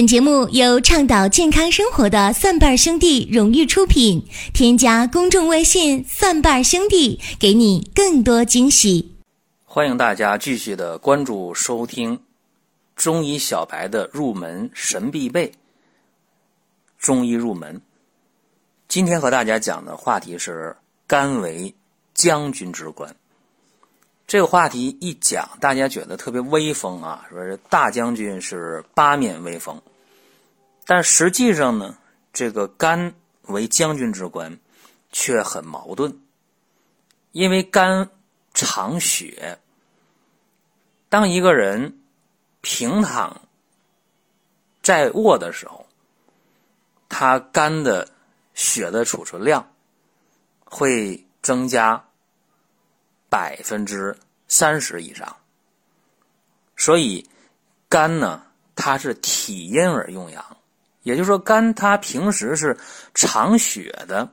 本节目由倡导健康生活的蒜瓣兄弟荣誉出品。添加公众微信“蒜瓣兄弟”，给你更多惊喜。欢迎大家继续的关注收听中医小白的入门神必备中医入门。今天和大家讲的话题是肝为将军之官。这个话题一讲，大家觉得特别威风啊，说是大将军是八面威风。但实际上呢，这个肝为将军之官，却很矛盾。因为肝藏血，当一个人平躺在卧的时候，他肝的血的储存量会增加百分之三十以上。所以，肝呢，它是体阴而用阳。也就是说，肝它平时是藏血的，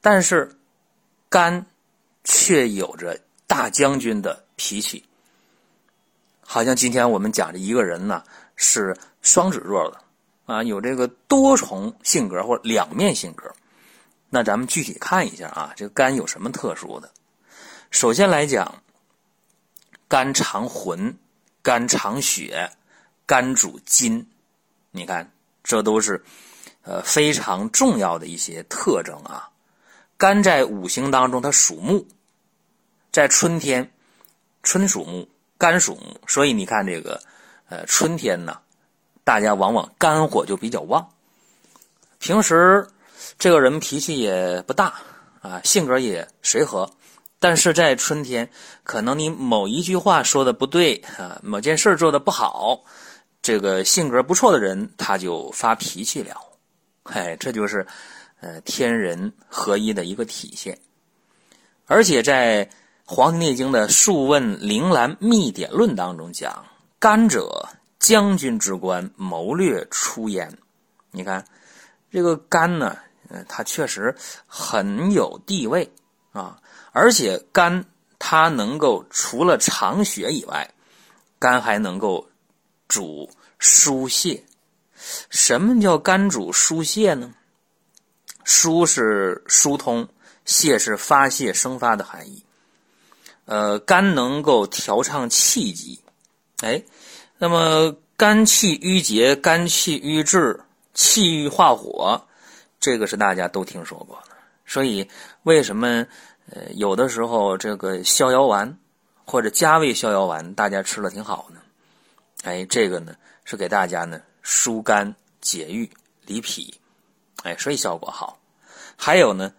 但是肝却有着大将军的脾气。好像今天我们讲的一个人呢是双子座的啊，有这个多重性格或两面性格。那咱们具体看一下啊，这个肝有什么特殊的？首先来讲，肝藏魂，肝藏血，肝主筋。你看。这都是，呃，非常重要的一些特征啊。肝在五行当中，它属木，在春天，春属木，肝属木，所以你看这个，呃，春天呢，大家往往肝火就比较旺。平时这个人脾气也不大啊，性格也随和，但是在春天，可能你某一句话说的不对啊，某件事做的不好。这个性格不错的人，他就发脾气了，哎，这就是呃天人合一的一个体现。而且在《黄帝内经》的《素问灵兰秘典论》当中讲：“肝者，将军之官，谋略出焉。”你看，这个肝呢，呃，它确实很有地位啊。而且肝它能够除了藏血以外，肝还能够。主疏泄，什么叫肝主疏泄呢？疏是疏通，泄是发泄生发的含义。呃，肝能够调畅气机，哎，那么肝气郁结，肝气郁滞，气郁化火，这个是大家都听说过的。所以为什么呃有的时候这个逍遥丸或者加味逍遥丸，大家吃了挺好呢？哎，这个呢是给大家呢疏肝解郁理脾，哎，所以效果好。还有呢，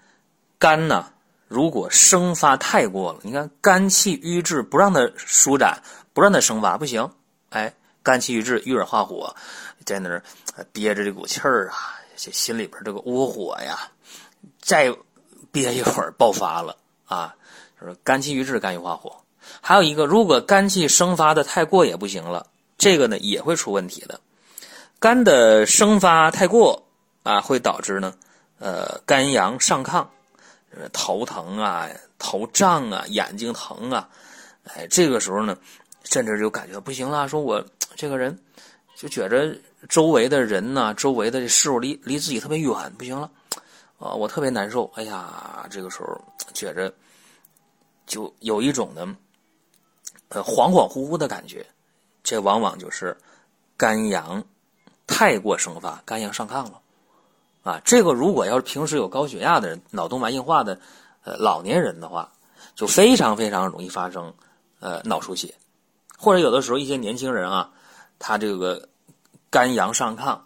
肝呢如果生发太过了，你看肝气郁滞，不让它舒展，不让它生发，不行。哎，肝气郁滞，郁而化火，在那儿憋着这股气儿啊，这心里边这个窝火呀，再憋一会儿爆发了啊，就是肝气郁滞，肝郁化火。还有一个，如果肝气生发的太过也不行了。这个呢也会出问题的，肝的生发太过啊，会导致呢，呃，肝阳上亢，头疼啊，头胀啊，眼睛疼啊，哎，这个时候呢，甚至就感觉不行了，说我这个人就觉着周围的人呢，周围的事物离离自己特别远，不行了，啊，我特别难受，哎呀，这个时候觉着就有一种呢，呃，恍恍惚惚的感觉。这往往就是肝阳太过生发，肝阳上亢了啊！这个如果要是平时有高血压的人、脑动脉硬化的呃老年人的话，就非常非常容易发生呃脑出血，或者有的时候一些年轻人啊，他这个肝阳上亢，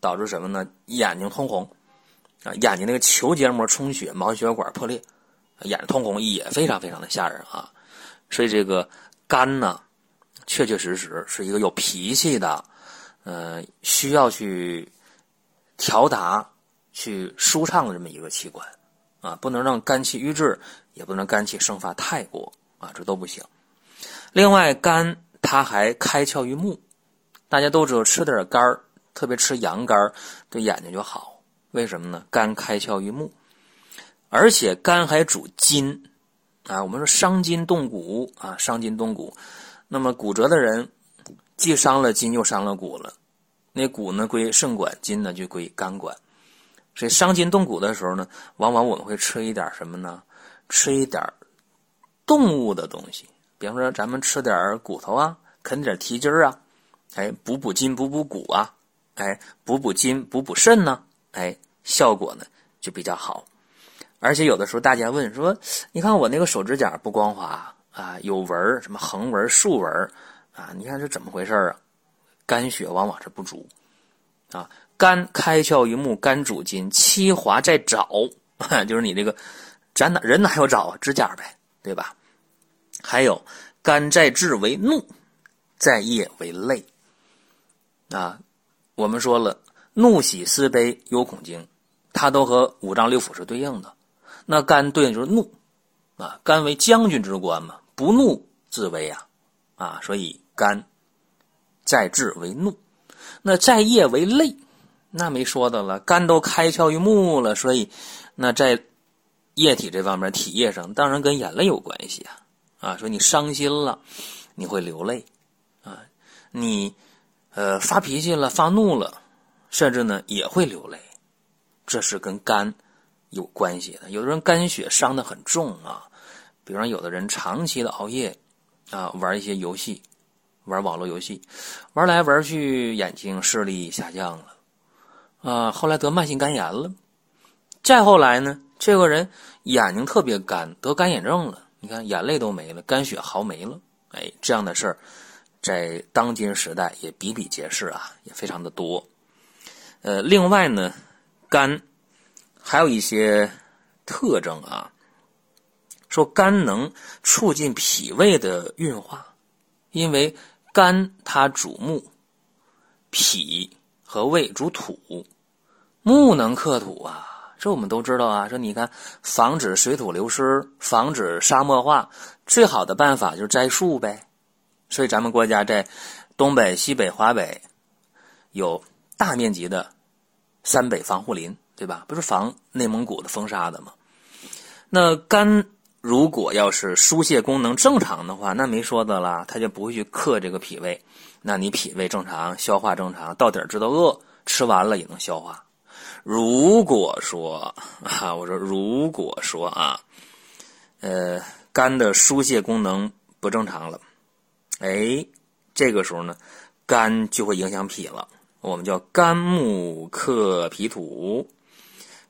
导致什么呢？眼睛通红啊，眼睛那个球结膜充血，毛血管破裂，眼通红也非常非常的吓人啊！所以这个肝呢。确确实实是一个有脾气的，呃，需要去调达、去舒畅的这么一个器官啊，不能让肝气郁滞，也不能肝气生发太过啊，这都不行。另外，肝它还开窍于目，大家都知道吃点肝，特别吃羊肝，对眼睛就好。为什么呢？肝开窍于目，而且肝还主筋啊。我们说伤筋动骨啊，伤筋动骨。那么骨折的人，既伤了筋又伤了骨了，那骨呢归肾管，筋呢就归肝管。所以伤筋动骨的时候呢，往往我们会吃一点什么呢？吃一点动物的东西，比方说咱们吃点骨头啊，啃点蹄筋儿啊，哎，补补筋、补补骨啊，哎，补补筋、补补肾呢，哎，效果呢就比较好。而且有的时候大家问说，你看我那个手指甲不光滑啊，有纹，什么横纹、竖纹啊，你看这怎么回事啊？肝血往往是不足啊。肝开窍于目，肝主筋，七华在爪，就是你这个，咱哪人哪有爪啊？指甲呗，对吧？还有肝在志为怒，在业为泪。啊，我们说了，怒喜思悲忧恐惊，它都和五脏六腑是对应的。那肝对应就是怒，啊，肝为将军之官嘛，不怒自威啊，啊，所以肝在志为怒，那在业为泪。那没说的了，肝都开窍于目了，所以那在液体这方面，体液上当然跟眼泪有关系啊啊！说你伤心了，你会流泪啊，你呃发脾气了、发怒了，甚至呢也会流泪，这是跟肝有关系的。有的人肝血伤得很重啊，比方有的人长期的熬夜啊，玩一些游戏，玩网络游戏，玩来玩去，眼睛视力下降了。啊，后来得慢性肝炎了，再后来呢，这个人眼睛特别干，得干眼症了。你看，眼泪都没了，肝血耗没了。哎，这样的事儿，在当今时代也比比皆是啊，也非常的多。呃，另外呢，肝还有一些特征啊，说肝能促进脾胃的运化，因为肝它主木，脾。和胃主土，木能克土啊，这我们都知道啊。说你看，防止水土流失，防止沙漠化，最好的办法就是栽树呗。所以咱们国家在东北、西北、华北有大面积的山北防护林，对吧？不是防内蒙古的风沙的吗？那肝如果要是疏泄功能正常的话，那没说的了，他就不会去克这个脾胃。那你脾胃正常，消化正常，到点知道饿，吃完了也能消化。如果说啊，我说如果说啊，呃，肝的疏泄功能不正常了，哎，这个时候呢，肝就会影响脾了。我们叫肝木克脾土，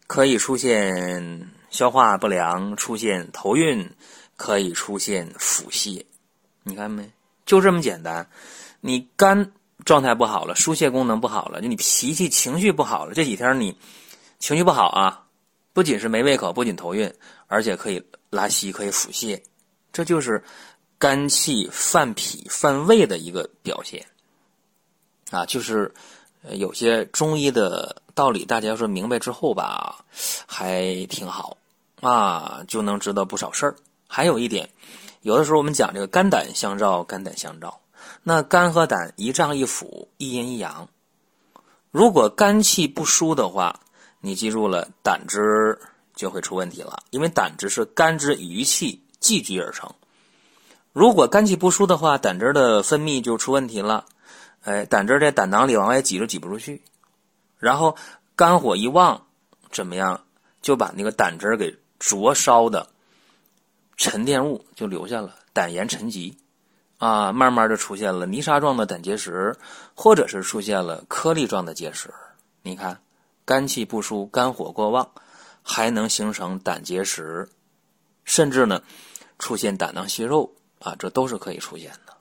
可以出现消化不良，出现头晕，可以出现腹泻。你看没？就这么简单。你肝状态不好了，疏泄功能不好了，就你脾气情绪不好了。这几天你情绪不好啊，不仅是没胃口，不仅头晕，而且可以拉稀，可以腹泻，这就是肝气犯脾犯胃的一个表现啊。就是有些中医的道理，大家要是明白之后吧，还挺好啊，就能知道不少事儿。还有一点，有的时候我们讲这个肝胆相照，肝胆相照。那肝和胆一胀一腑，一阴一阳。如果肝气不舒的话，你记住了，胆汁就会出问题了。因为胆汁是肝之余气积聚而成。如果肝气不舒的话，胆汁的分泌就出问题了。哎，胆汁在胆囊里往外挤都挤不出去。然后肝火一旺，怎么样？就把那个胆汁给灼烧的沉淀物就留下了，胆盐沉积。啊，慢慢的出现了泥沙状的胆结石，或者是出现了颗粒状的结石。你看，肝气不舒，肝火过旺，还能形成胆结石，甚至呢，出现胆囊息肉啊，这都是可以出现的。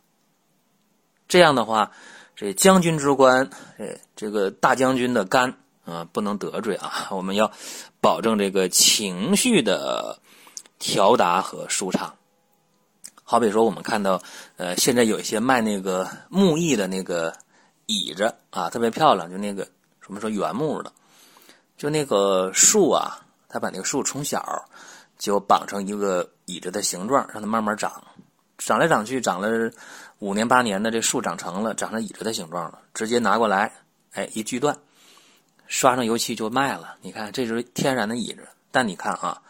这样的话，这将军之官，哎，这个大将军的肝啊，不能得罪啊，我们要保证这个情绪的调达和舒畅。好比说，我们看到，呃，现在有一些卖那个木艺的那个椅子啊，特别漂亮，就那个什么说原木的，就那个树啊，他把那个树从小就绑成一个椅子的形状，让它慢慢长，长来长去，长了五年八年的，这树长成了，长成椅子的形状了，直接拿过来，哎，一锯断，刷上油漆就卖了。你看，这就是天然的椅子，但你看啊，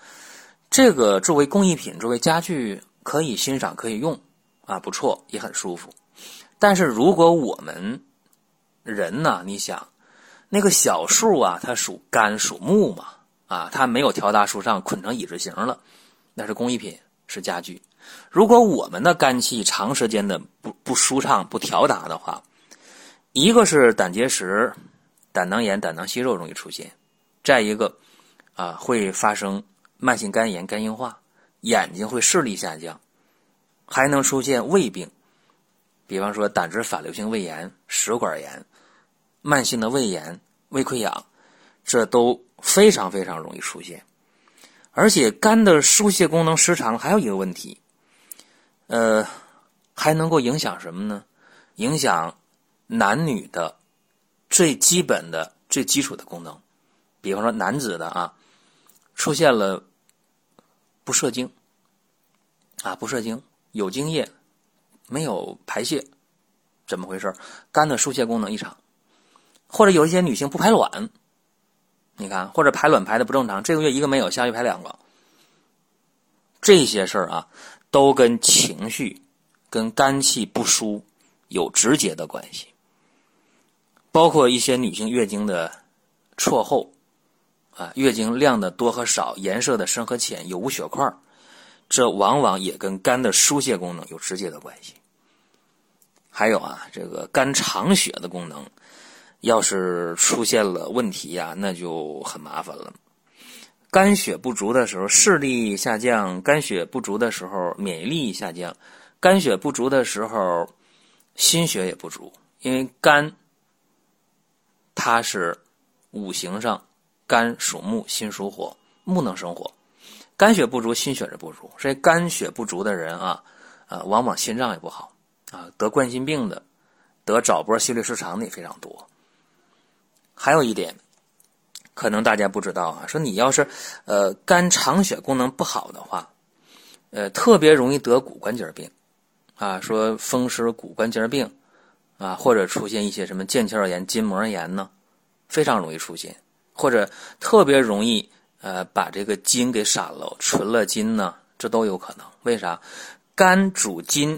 这个作为工艺品，作为家具。可以欣赏，可以用，啊，不错，也很舒服。但是如果我们人呢，你想那个小树啊，它属肝属木嘛，啊，它没有条大树上捆成椅子形了，那是工艺品，是家具。如果我们的肝气长时间的不不舒畅、不调达的话，一个是胆结石、胆囊炎、胆囊息肉容易出现，再一个啊会发生慢性肝炎、肝硬化，眼睛会视力下降，还能出现胃病，比方说胆汁反流性胃炎、食管炎、慢性的胃炎、胃溃疡，这都非常非常容易出现。而且肝的疏泄功能失常，还有一个问题，呃，还能够影响什么呢？影响。男女的最基本的、最基础的功能，比方说男子的啊，出现了不射精啊，不射精，有精液没有排泄，怎么回事？肝的疏泄功能异常，或者有一些女性不排卵，你看，或者排卵排的不正常，这个月一个没有，下月排两个，这些事儿啊，都跟情绪、跟肝气不舒有直接的关系。包括一些女性月经的错后，啊，月经量的多和少、颜色的深和浅、有无血块，这往往也跟肝的疏泄功能有直接的关系。还有啊，这个肝藏血的功能，要是出现了问题呀，那就很麻烦了。肝血不足的时候，视力下降；肝血不足的时候，免疫力下降；肝血不足的时候，心血也不足，因为肝。它是五行上，肝属木，心属火，木能生火，肝血不足，心血是不足，所以肝血不足的人啊，啊，往往心脏也不好啊，得冠心病的，得早搏心律失常的也非常多。还有一点，可能大家不知道啊，说你要是呃肝藏血功能不好的话，呃，特别容易得骨关节病啊，说风湿骨关节病。啊，或者出现一些什么腱鞘炎、筋膜炎呢，非常容易出现，或者特别容易呃把这个筋给闪了、存了筋呢，这都有可能。为啥？肝主筋，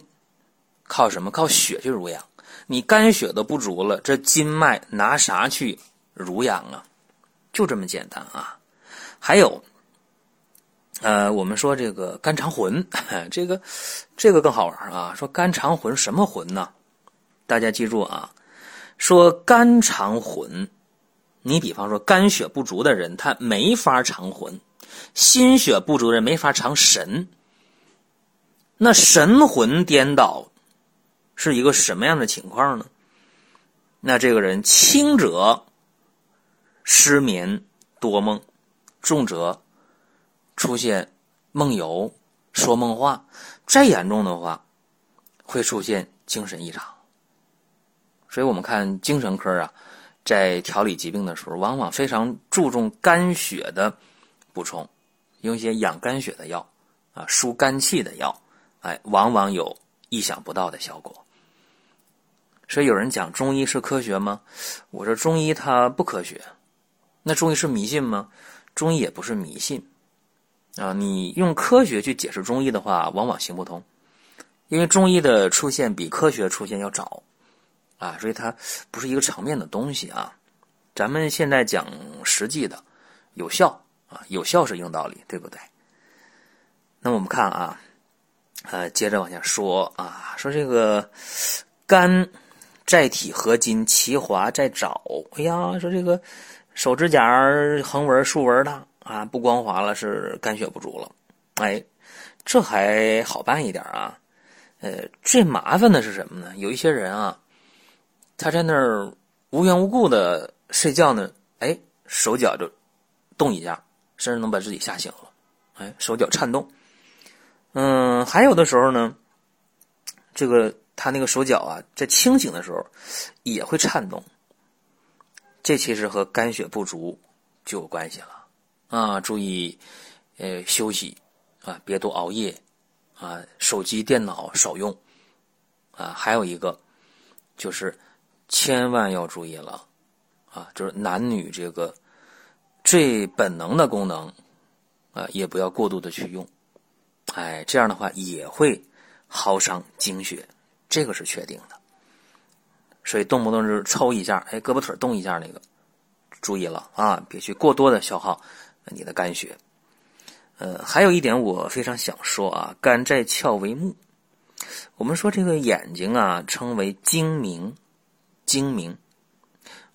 靠什么？靠血去濡养。你肝血都不足了，这筋脉拿啥去濡养啊？就这么简单啊。还有，呃，我们说这个肝肠魂，这个这个更好玩啊。说肝肠魂，什么魂呢？大家记住啊，说肝藏魂，你比方说肝血不足的人，他没法藏魂；心血不足的人没法藏神。那神魂颠倒是一个什么样的情况呢？那这个人轻者失眠多梦，重者出现梦游、说梦话，再严重的话会出现精神异常。所以我们看精神科啊，在调理疾病的时候，往往非常注重肝血的补充，用一些养肝血的药啊，疏肝气的药，哎，往往有意想不到的效果。所以有人讲中医是科学吗？我说中医它不科学。那中医是迷信吗？中医也不是迷信啊。你用科学去解释中医的话，往往行不通，因为中医的出现比科学出现要早。啊，所以它不是一个场面的东西啊。咱们现在讲实际的，有效啊，有效是硬道理，对不对？那我们看啊，呃，接着往下说啊，说这个肝在体合筋，其华在爪。哎呀，说这个手指甲横纹、竖纹的啊，不光滑了，是肝血不足了。哎，这还好办一点啊。呃，最麻烦的是什么呢？有一些人啊。他在那儿无缘无故的睡觉呢，哎，手脚就动一下，甚至能把自己吓醒了，哎，手脚颤动。嗯，还有的时候呢，这个他那个手脚啊，在清醒的时候也会颤动。这其实和肝血不足就有关系了啊！注意，呃，休息啊，别多熬夜啊，手机电脑少用啊。还有一个就是。千万要注意了，啊，就是男女这个最本能的功能，啊，也不要过度的去用，哎，这样的话也会耗伤精血，这个是确定的。所以动不动就抽一下，哎，胳膊腿动一下那个，注意了啊，别去过多的消耗你的肝血。呃，还有一点我非常想说啊，肝在窍为目。我们说这个眼睛啊，称为睛明，精明。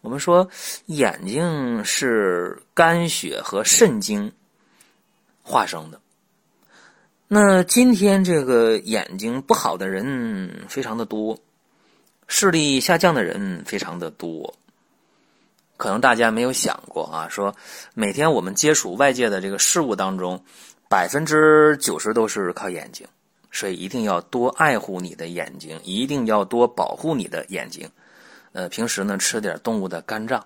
我们说眼睛是肝血和肾精化生的。那今天这个眼睛不好的人非常的多，视力下降的人非常的多。可能大家没有想过啊，说每天我们接触外界的这个事物当中，百分之九十都是靠眼睛。所以一定要多爱护你的眼睛，一定要多保护你的眼睛。呃，平时呢吃点动物的肝脏，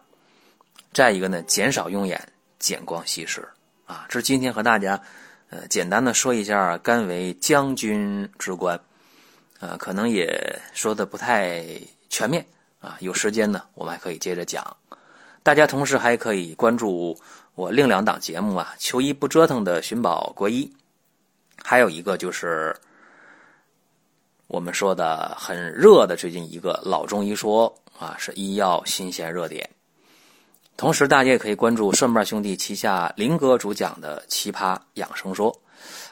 再一个呢减少用眼，减光稀释啊。这是今天和大家呃简单的说一下肝为将军之官，呃，可能也说的不太全面啊。有时间呢，我们还可以接着讲。大家同时还可以关注我另两档节目啊，求医不折腾的寻宝国医，还有一个就是。我们说的很热的最近一个老中医说啊，是医药新鲜热点。同时，大家也可以关注顺瓣兄弟旗下林哥主讲的奇葩养生说。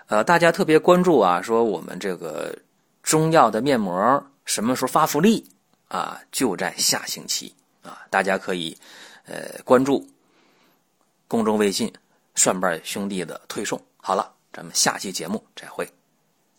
呃，大家特别关注啊，说我们这个中药的面膜什么时候发福利啊？就在下星期啊，大家可以呃关注公众微信顺瓣兄弟的推送。好了，咱们下期节目再会。